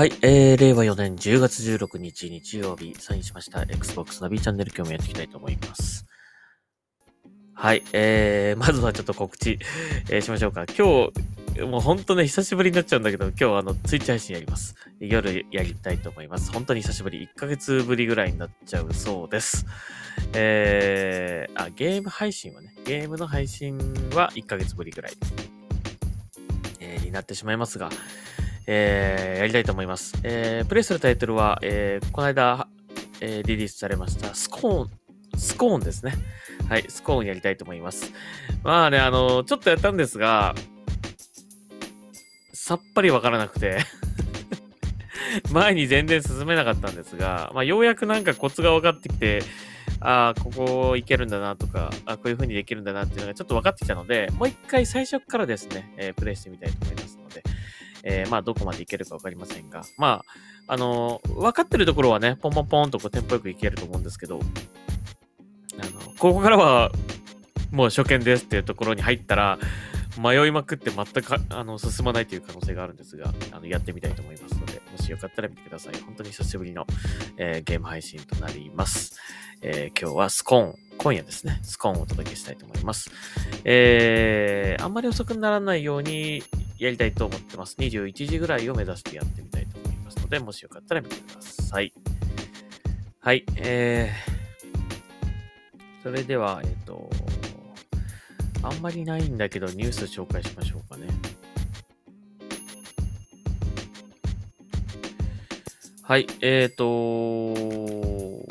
はい、えー、令和4年10月16日日曜日、サインしました Xbox ナビチャンネル今日もやっていきたいと思います。はい、えー、まずはちょっと告知、えー、しましょうか。今日、もう本当ね、久しぶりになっちゃうんだけど、今日あの、ツイッチ配信やります。夜やりたいと思います。本当に久しぶり、1ヶ月ぶりぐらいになっちゃうそうです。えー、あ、ゲーム配信はね、ゲームの配信は1ヶ月ぶりぐらい、えー、になってしまいますが、えー、やりたいと思います。えー、プレイするタイトルは、えー、この間、えー、リリースされましたスコーン、スコーンですね。はい、スコーンやりたいと思います。まあね、あの、ちょっとやったんですが、さっぱりわからなくて 前に全然進めなかったんですが、まあ、ようやくなんかコツが分かってきて、ああ、ここいけるんだなとか、あこういう風にできるんだなっていうのがちょっと分かってきたので、もう一回最初からですね、えー、プレイしてみたいと思います、えー、まあ、どこまでいけるかわかりませんが、まあ、あのー、分かってるところはね、ポンポンポンとこうテンポよくいけると思うんですけど、あの、ここからは、もう初見ですっていうところに入ったら、迷いまくって全くあの進まないという可能性があるんですが、あのやってみたいと思いますので、もしよかったら見てください。本当に久しぶりの、えー、ゲーム配信となります。えー、今日はスコーン、今夜ですね、スコーンをお届けしたいと思います。えー、あんまり遅くならないように、やりたいと思ってます。21時ぐらいを目指してやってみたいと思いますので、もしよかったら見てください。はい、えー、それでは、えっ、ー、と、あんまりないんだけど、ニュース紹介しましょうかね。はい、えっ、ー、と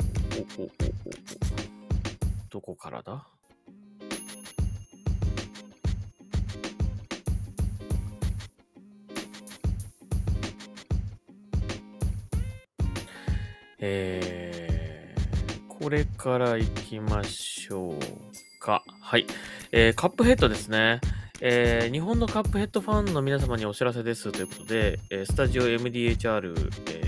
どこからだえー、これから行きましょうか。はい。えー、カップヘッドですね。えー、日本のカップヘッドファンの皆様にお知らせですということで、えー、スタジオ MDHR、え、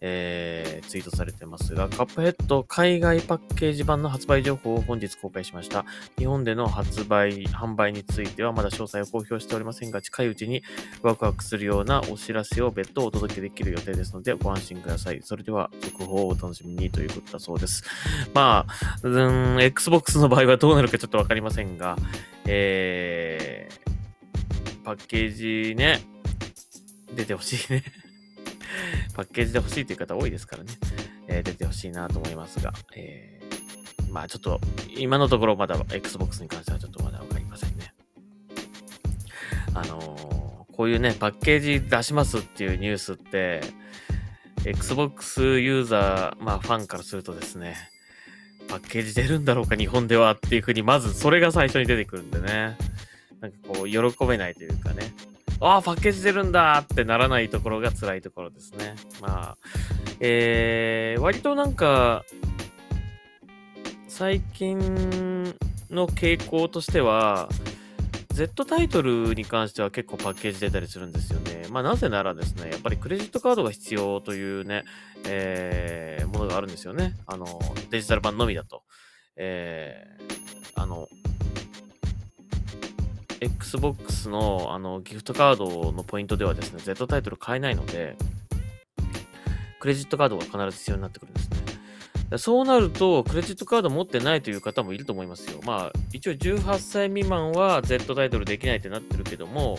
えー、ツイートされてますが、カップヘッド海外パッケージ版の発売情報を本日公開しました。日本での発売、販売についてはまだ詳細を公表しておりませんが、近いうちにワクワクするようなお知らせを別途お届けできる予定ですので、ご安心ください。それでは、続報をお楽しみにということだそうです。まあ、うん、Xbox の場合はどうなるかちょっとわかりませんが、えー、パッケージね、出てほしいねパッケージで欲しいという方多いですからね、えー、出てほしいなと思いますが、えー、まあちょっと、今のところまだ Xbox に関してはちょっとまだわかりませんね。あのー、こういうね、パッケージ出しますっていうニュースって、Xbox ユーザー、まあファンからするとですね、パッケージ出るんだろうか、日本ではっていうふうに、まずそれが最初に出てくるんでね。なんかこう、喜べないというかね。ああ、パッケージ出るんだってならないところが辛いところですね。まあ、えー、割となんか、最近の傾向としては、Z タイトルに関しては結構パッケージ出たりするんですよね。まあなぜならですね、やっぱりクレジットカードが必要というね、えー、ものがあるんですよね。あの、デジタル版のみだと。えー、あの、Xbox のあのギフトカードのポイントではですね、Z タイトル買えないので、クレジットカードが必ず必要になってくるんですね。そうなると、クレジットカード持ってないという方もいると思いますよ。まあ、一応18歳未満は Z タイトルできないってなってるけども、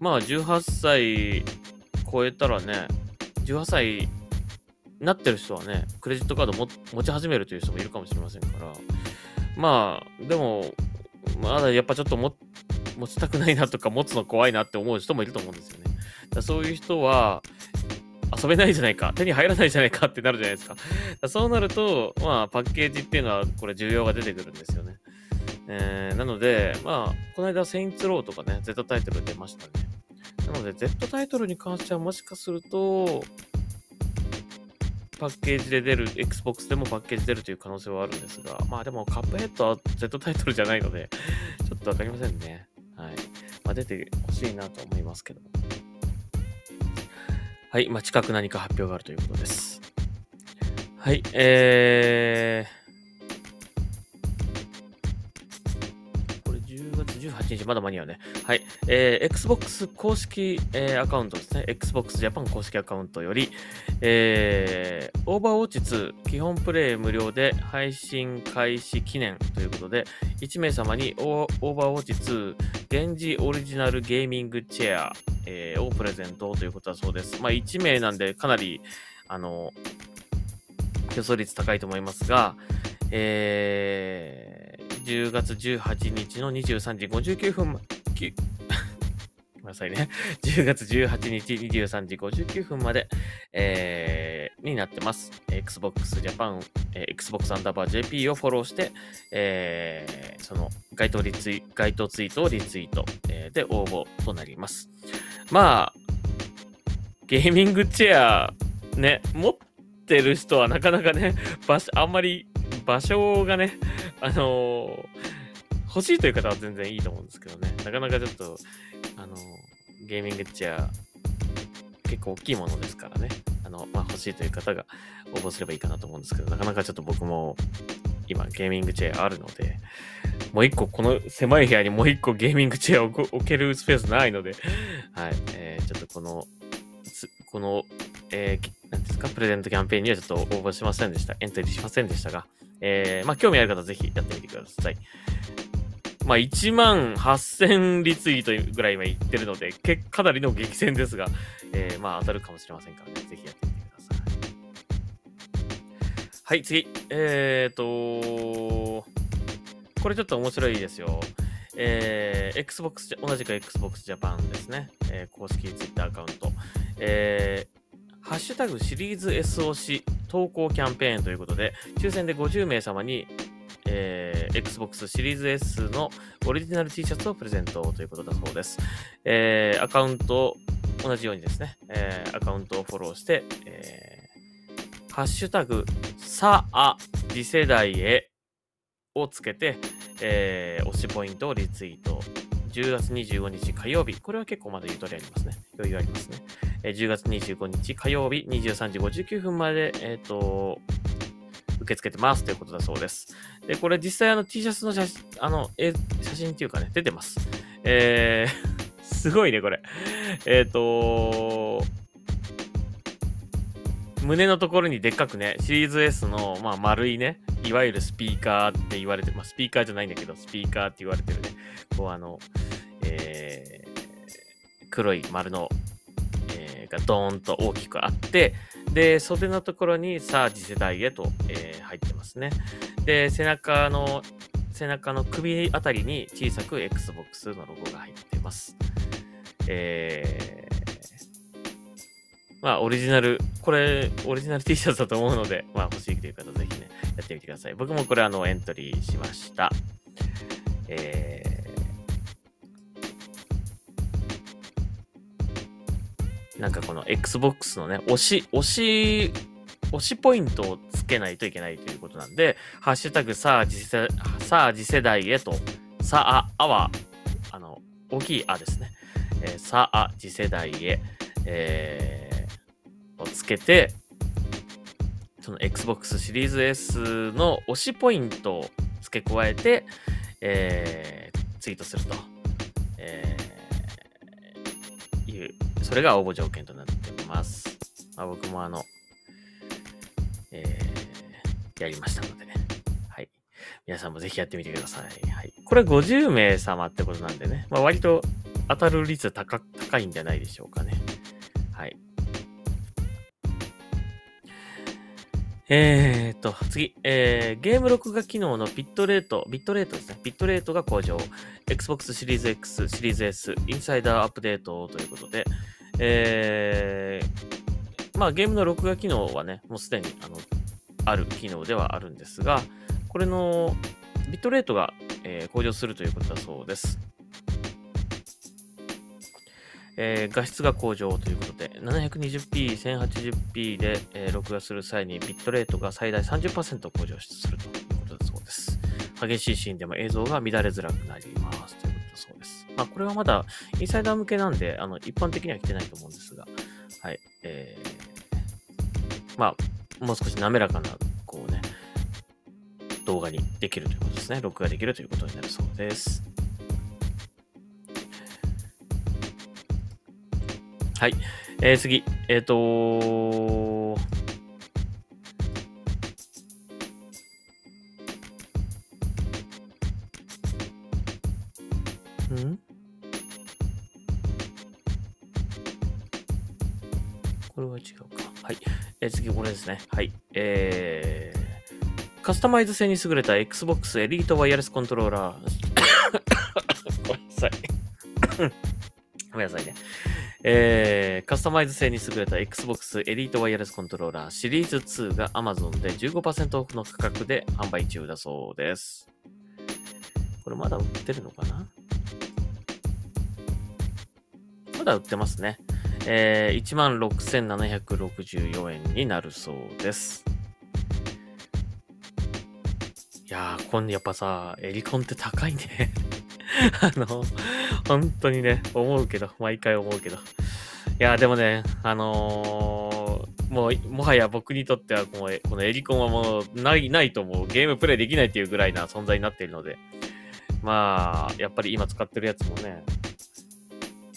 まあ、18歳超えたらね、18歳なってる人はね、クレジットカードも持ち始めるという人もいるかもしれませんから、まあ、でも、まだやっぱちょっと持っ持ちたくないなとか持つの怖いなって思う人もいると思うんですよね。だそういう人は、遊べないじゃないか、手に入らないじゃないかってなるじゃないですか。かそうなると、まあ、パッケージっていうのは、これ需要が出てくるんですよね。えー、なので、まあ、この間、セインツローとかね、Z タイトル出ましたね。なので、Z タイトルに関してはもしかすると、パッケージで出る、Xbox でもパッケージ出るという可能性はあるんですが、まあでもカップヘッドは Z タイトルじゃないので、ちょっとわかりませんね。まあ、出てほしいなと思いますけど。はい。まあ、近く何か発表があるということです。はい。えー、これ10月18日まだ間に合うね。はい。えー、Xbox 公式、えー、アカウントですね。Xbox Japan 公式アカウントより、えー、オーバーウォッチ2基本プレイ無料で配信開始記念ということで、1名様にオーバーウォッチ2現地オリジナルゲーミングチェア、えー、をプレゼントということだそうです。まあ、1名なんでかなり、あの、競争率高いと思いますが、えー、10月18日の23時59分、ごめんなさいね。10月18日23時59分まで、えー、になってます。Xbox Japan、えー、Xbox アンダーバー JP をフォローして、えー、その該当リツイ該当ツイートをリツイート、えー、で応募となります。まあ、ゲーミングチェア、ね、持ってる人はなかなかね、場所、あんまり場所がね、あの、欲しいという方は全然いいと思うんですけどね、なかなかちょっと、あの、ゲーミングチェア、結構大きいものですからね、あの、まあ、欲しいという方が応募すればいいかなと思うんですけど、なかなかちょっと僕も今ゲーミングチェアあるので、もう一個、この狭い部屋にもう一個ゲーミングチェアを置けるスペースないので、はい、えー、ちょっとこの、この、えー、ですか、プレゼントキャンペーンにはちょっと応募しませんでした。エントリーしませんでしたが、えー、まあ、興味ある方ぜひやってみてください。まあ、1万8000リツイートぐらい今言ってるので、かなりの激戦ですが、えー、まあ、当たるかもしれませんからね、ぜひやってみてください。はい、次。えーと、これちょっと面白いですよ。えー、Xbox、同じく Xbox Japan ですね。えー、公式 Twitter アカウント。えー、ハッシュタグシリーズ SOC 投稿キャンペーンということで、抽選で50名様に、えー、Xbox シリーズ S のオリジナル T シャツをプレゼントということだそうです。えー、アカウント、同じようにですね、えー、アカウントをフォローして、えー、ハッシュタグ、さあ、次世代へをつけて、えー、推しポイントをリツイート。10月25日火曜日。これは結構まだゆとりありますね。余裕ありますね。えー、10月25日火曜日23時59分まで、えっ、ー、と、受け付けてますということだそうです。で、これ実際あの T シャツの写真、あの、え写真っていうかね、出てます。えー、すごいね、これ。えっ、ー、と胸のところにでっかくね、シリーズ S の、まあ、丸いね、いわゆるスピーカーって言われて、まあ、スピーカーじゃないんだけど、スピーカーって言われてるね、こうあの、えー、黒い丸の、がドーンと大きくあって、で、袖のところにさあ次世代へと、えー、入ってますね。で、背中の、背中の首あたりに小さく Xbox のロゴが入ってます。えー、まあ、オリジナル、これ、オリジナル T シャツだと思うので、まあ、欲しいという方、ぜひね、やってみてください。僕もこれ、あの、エントリーしました。えー、なんかこの Xbox のね、推し、推し、推しポイントをつけないといけないということなんで、ハッシュタグさあ次世さあ次世代へと、さあ、あは、あの、大きいあですね。えー、さあ次世代へ、えーをつけて、その Xbox シリーズ S の推しポイントを付け加えて、えー、ツイートすると、えー、いう、それが応募条件となっています。まあ、僕もあの、えー、やりましたのでね。はい。皆さんもぜひやってみてください。はい。これ50名様ってことなんでね。まあ、割と当たる率高高いんじゃないでしょうかね。えー、っと、次、えー、ゲーム録画機能のビットレート、ビットレートですね。ビットレートが向上。Xbox シリーズ X、シリーズ S、インサイダーアップデートということで、えー、まあゲームの録画機能はね、もうすでにあのある機能ではあるんですが、これのビットレートが、えー、向上するということだそうです。えー、画質が向上ということで、720p、1080p で、えー、録画する際にビットレートが最大30%向上するということだそうです。激しいシーンでも映像が乱れづらくなりますということだそうです。まあ、これはまだインサイダー向けなんで、あの、一般的には来てないと思うんですが、はい、えー、まあ、もう少し滑らかな、こうね、動画にできるということですね。録画できるということになるそうです。はい。えー、次。えっ、ー、とん？これは違うか。はい。えー、次、これですね。はい。えー、カスタマイズ性に優れた Xbox エリートワイヤレスコントローラー。ごめんなさい。ごめんなさいね。えー、カスタマイズ性に優れた Xbox エリートワイヤレスコントローラーシリーズ2が Amazon で15%オフの価格で販売中だそうです。これまだ売ってるのかな？まだ売ってますね。えー、16,764円になるそうです。いやー、こんやっぱさ、エリコンって高いね あの、本当にね、思うけど、毎回思うけど。いや、でもね、あのー、もう、もはや僕にとってはこの、このエリコンはもう、ない、ないと思う。ゲームプレイできないっていうぐらいな存在になっているので、まあ、やっぱり今使ってるやつもね、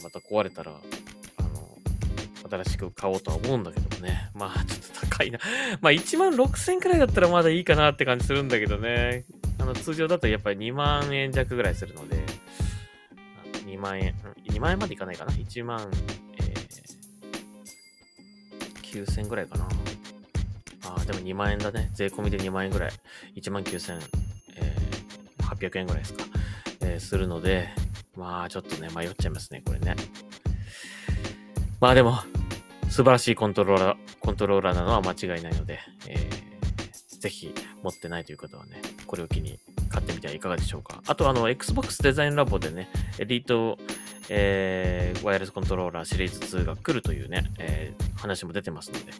また壊れたら、あの、新しく買おうとは思うんだけどもね。まあ、ちょっと高いな。まあ、1万6000くらいだったらまだいいかなって感じするんだけどね。あの、通常だとやっぱり2万円弱ぐらいするので、2万円、2万円までいかないかな ?1 万、えー、9000ぐらいかな。ああ、でも2万円だね。税込みで2万円ぐらい。1万9000、えー、円ぐらいですか。えー、するので、まあ、ちょっとね、迷っちゃいますね、これね。まあでも、素晴らしいコントローラー、コントローラーなのは間違いないので、えー、ぜひ持ってないという方はね、これを機に買ってみてはいかがでしょうか。あと、あの、Xbox デザインラボでね、エリート、えー、ワイヤレスコントローラーシリーズ2が来るというね、えー、話も出てますので、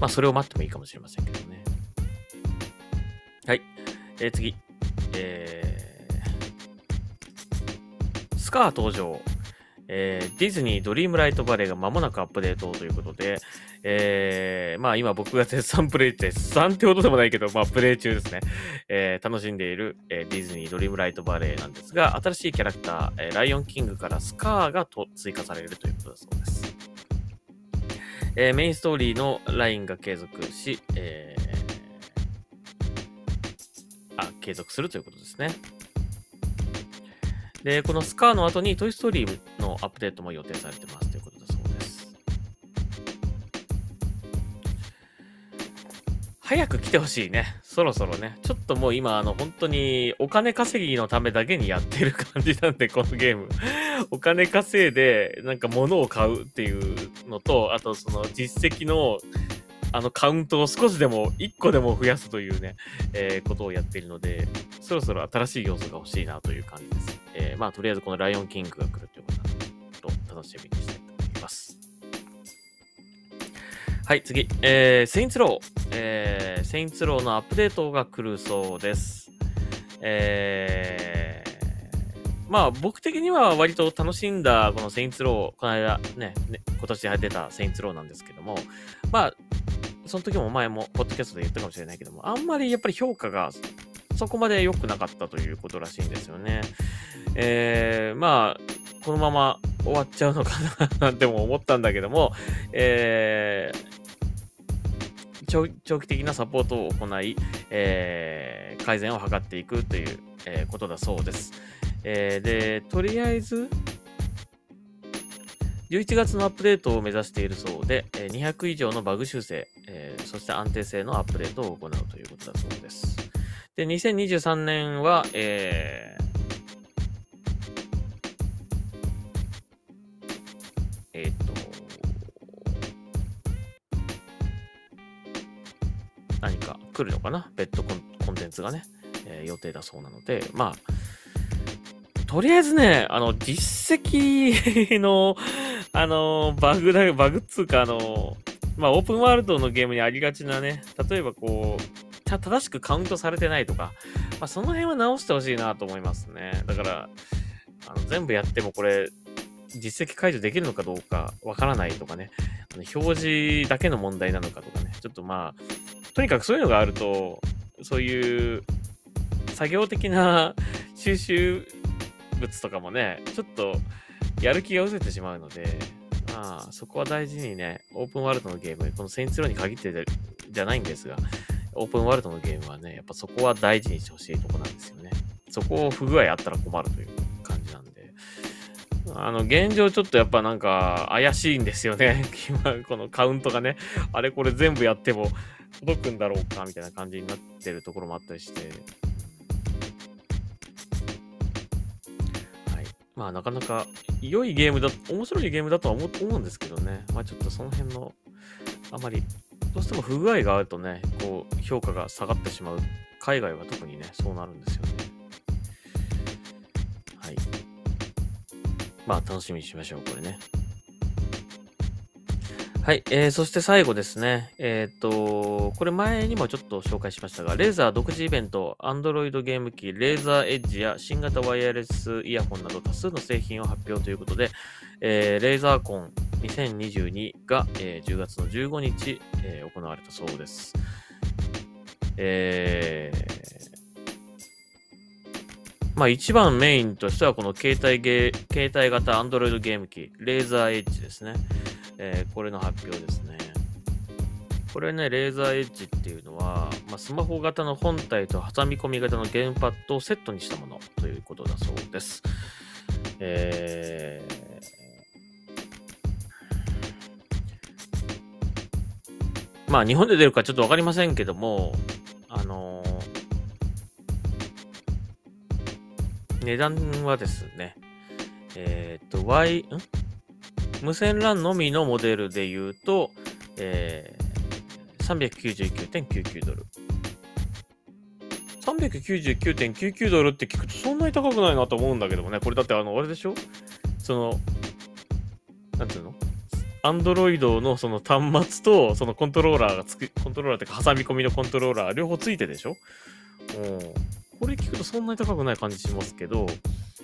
まあ、それを待ってもいいかもしれませんけどね。はい。えー、次。えー、スカー登場。えー、ディズニードリームライトバレーが間もなくアップデートということで、えー、まあ今僕が絶賛プレイ、絶賛ってことでもないけど、まあプレイ中ですね。えー、楽しんでいる、え、ディズニードリームライトバレーなんですが、新しいキャラクター、え、ライオンキングからスカーがと追加されるということだそうです。え、メインストーリーのラインが継続し、え、あ、継続するということですね。で、このスカーの後にトイストーリーのアップデートも予定されてますということだそうです。早く来てほしいね。そろそろね。ちょっともう今、あの、本当にお金稼ぎのためだけにやってる感じなんで、このゲーム。お金稼いで、なんか物を買うっていうのと、あとその実績のあのカウントを少しでも、1個でも増やすというね、えー、ことをやっているので、そろそろ新しい要素が欲しいなという感じです。えー、まあ、とりあえずこのライオンキングが来るということと楽しみにしたいと思います。はい、次。えー、セインツロー。えー、セインツローのアップデートが来るそうです。えー、まあ僕的には割と楽しんだこのセインツロー、この間ね、ね今年入ってたセインツローなんですけども、まあその時も前も、ポッドキャストで言ったかもしれないけども、あんまりやっぱり評価がそこまで良くなかったということらしいんですよね。えー、まあ、このまま終わっちゃうのかななんても思ったんだけども、えー、長期的なサポートを行い、えー、改善を図っていくという、えー、ことだそうです。えー、で、とりあえず、11月のアップデートを目指しているそうで、200以上のバグ修正、えー、そして安定性のアップデートを行うということだそうです。で、2023年は、えー、えっ、と、何か来るのかな？別途コンテンツがね、えー、予定だそうなので、まあ、とりあえずね、あの、実績のあの、バグだ、バグっつうか、あの、まあ、オープンワールドのゲームにありがちなね、例えばこう、正しくカウントされてないとか、まあ、その辺は直してほしいなと思いますね。だから、あの全部やってもこれ、実績解除できるのかどうかわからないとかね、あの表示だけの問題なのかとかね、ちょっとまあ、とにかくそういうのがあると、そういう作業的な収集物とかもね、ちょっとやる気が失せてしまうので、まあ、そこは大事にね、オープンワールドのゲーム、このセインツローに限ってじゃないんですが、オープンワールドのゲームはね、やっぱそこは大事にしてほしいとこなんですよね。そこを不具合あったら困るという感じなんで。あの、現状ちょっとやっぱなんか怪しいんですよね。今、このカウントがね、あれこれ全部やっても届くんだろうかみたいな感じになってるところもあったりして。まあなかなか良いゲームだ、面白いゲームだとは思うんですけどね。まあちょっとその辺の、あまり、どうしても不具合があるとね、こう、評価が下がってしまう。海外は特にね、そうなるんですよね。はい。まあ楽しみにしましょう、これね。はい。えー、そして最後ですね。えっ、と、これ前にもちょっと紹介しましたが、レーザー独自イベント、Android ゲーム機、レーザーエッジや新型ワイヤレスイヤホンなど多数の製品を発表ということで、えー、レーザーコン2022が、えー、10月の15日、えー、行われたそうです。えー、まあ一番メインとしてはこの携帯ゲー携帯型 Android ゲーム機、レーザーエッジですね。えー、これの発表ですね。これね、レーザーエッジっていうのは、まあ、スマホ型の本体と挟み込み型のゲームパッドをセットにしたものということだそうです。えー、まあ日本で出るかちょっとわかりませんけども、あのー、値段はですね、えっ、ー、と、Y、ん？無線 LAN のみのモデルで言うと、えー、399.99ドル。399.99ドルって聞くとそんなに高くないなと思うんだけどもね。これだってあの、あれでしょ？その、なんていうの？アンドロイドのその端末とそのコントローラーがつく、コントローラーってか挟み込みのコントローラー両方ついてでしょ？うん。これ聞くとそんなに高くない感じしますけど、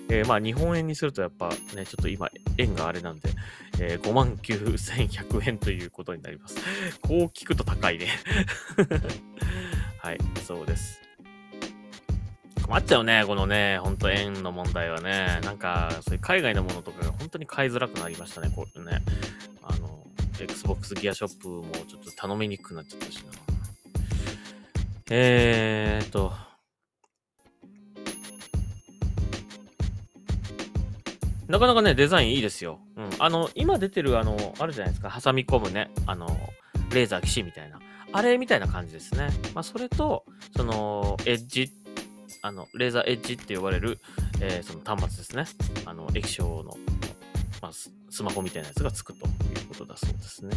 えー、まあ日本円にするとやっぱね、ちょっと今円があれなんで、えー、59,100円ということになります。こう聞くと高いね はい、そうです。困っちゃうね、このね、ほんと円の問題はね。なんか、そういう海外のものとかが本当に買いづらくなりましたね、これね。あの、Xbox ギアショップもちょっと頼みにくくなっちゃったしな。えーと、なかなかね、デザインいいですよ。うん。あの、今出てる、あの、あるじゃないですか。挟み込むね。あの、レーザー騎士みたいな。あれみたいな感じですね。まあ、それと、その、エッジ、あの、レーザーエッジって呼ばれる、えー、その端末ですね。あの、液晶の、まあ、スマホみたいなやつがつくということだそうですね。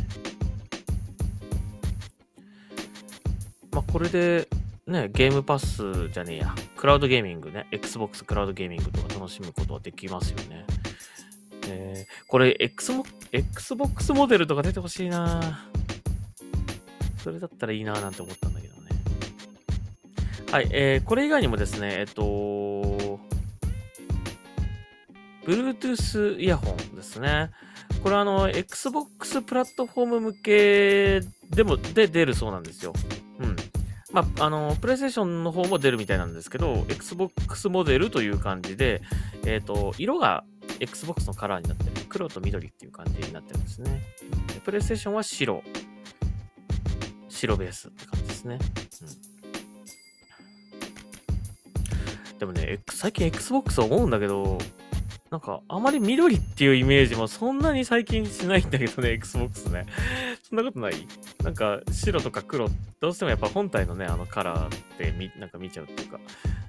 まあ、これで、ね、ゲームパスじゃねえや、クラウドゲーミングね、Xbox クラウドゲーミングとか楽しむことはできますよね。えー、これ、Xbox、Xbox モデルとか出てほしいなそれだったらいいななんて思ったんだけどね。はい、えー、これ以外にもですね、えっと、Bluetooth イヤホンですね。これあの、Xbox プラットフォーム向けでも、で出るそうなんですよ。うん。まあ、あの、プレイステーションの方も出るみたいなんですけど、Xbox モデルという感じで、えっ、ー、と、色が Xbox のカラーになってる。黒と緑っていう感じになってるんですね。プレイステーションは白。白ベースって感じですね。うん、でもね、最近 Xbox 思うんだけど、なんか、あまり緑っていうイメージもそんなに最近しないんだけどね、Xbox ね。そんなことない？なんか、白とか黒、どうしてもやっぱ本体のね、あのカラーってみ、なんか見ちゃうっていうか、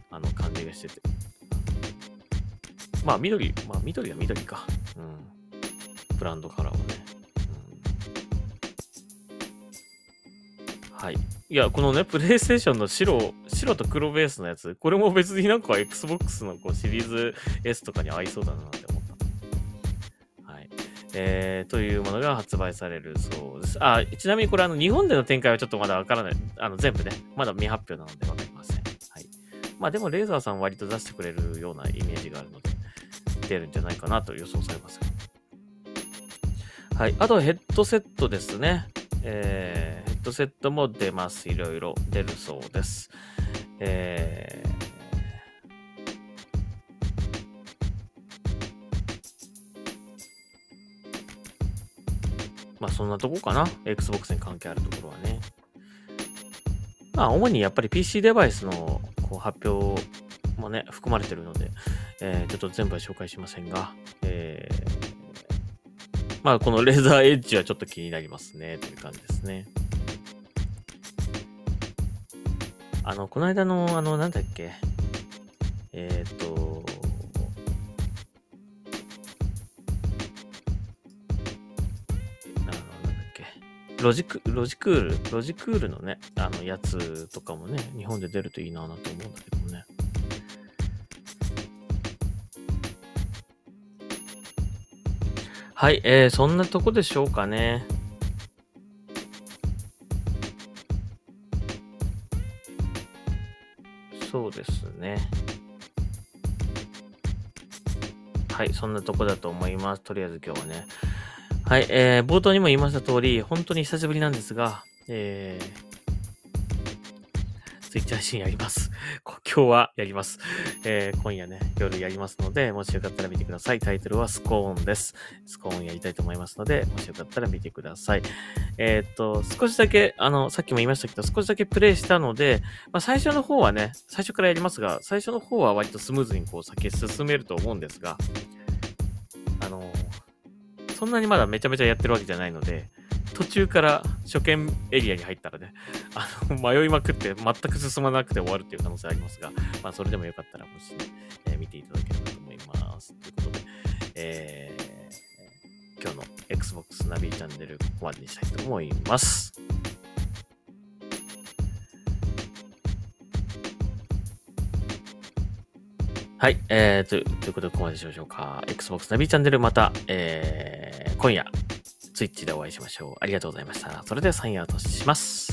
あの感じがしてて。まあ、緑、まあ、緑は緑か。うん。ブランドカラーはね。うん、はい。いや、このね、プレイステーションの白、白と黒ベースのやつ、これも別になんか Xbox のこうシリーズ S とかに合いそうだなって思った。はい。えー、というものが発売されるそうです。あ、ちなみにこれあの、日本での展開はちょっとまだわからない。あの、全部ね、まだ未発表なのでわかりません。はい。まあでも、レーザーさん割と出してくれるようなイメージがあるので、出るんじゃないかなと予想されます。はい。あと、ヘッドセットですね。えー、ヘッドセットも出ます。いろいろ出るそうです。えーまあそんなとこかな？Xbox に関係あるところはね。まあ主にやっぱり PC デバイスのこう発表もね、含まれてるので、えー、ちょっと全部は紹介しませんが、えー、まあこのレーザーエッジはちょっと気になりますね、という感じですね。あの、この間の、あの、なんだっけ、えっ、ー、と、ロジク、ロジクール、ロジクールのね、あの、やつとかもね、日本で出るといいなぁなと思うんだけど。はい、えー、そんなとこでしょうかね。そうですね。はい、そんなとこだと思います。とりあえず今日はね。はい、えー、冒頭にも言いました通り、本当に久しぶりなんですが、えー、ツイッチ配信やります。今日はやります。えー、今夜ね、夜やりますので、もしよかったら見てください。タイトルはスコーンです。スコーンやりたいと思いますので、もしよかったら見てください。えー、っと、少しだけ、あの、さっきも言いましたけど、少しだけプレイしたので、まあ、最初の方はね、最初からやりますが、最初の方は割とスムーズにこう先進めると思うんですが、あのそんなにまだめちゃめちゃやってるわけじゃないので、途中から初見エリアに入ったらね、あの、迷いまくって全く進まなくて終わるっていう可能性ありますが、まあ、それでもよかったら、もし、えー、見ていただければと思います。ということで、えー、今日の Xbox ナビチャンネル、ここまでにしたいと思います。はい。えー、とということで、ここまでしましょうか。Xbox ナビチャンネル、また、えー、今夜、Twitch でお会いしましょう。ありがとうございました。それではサインアウトします。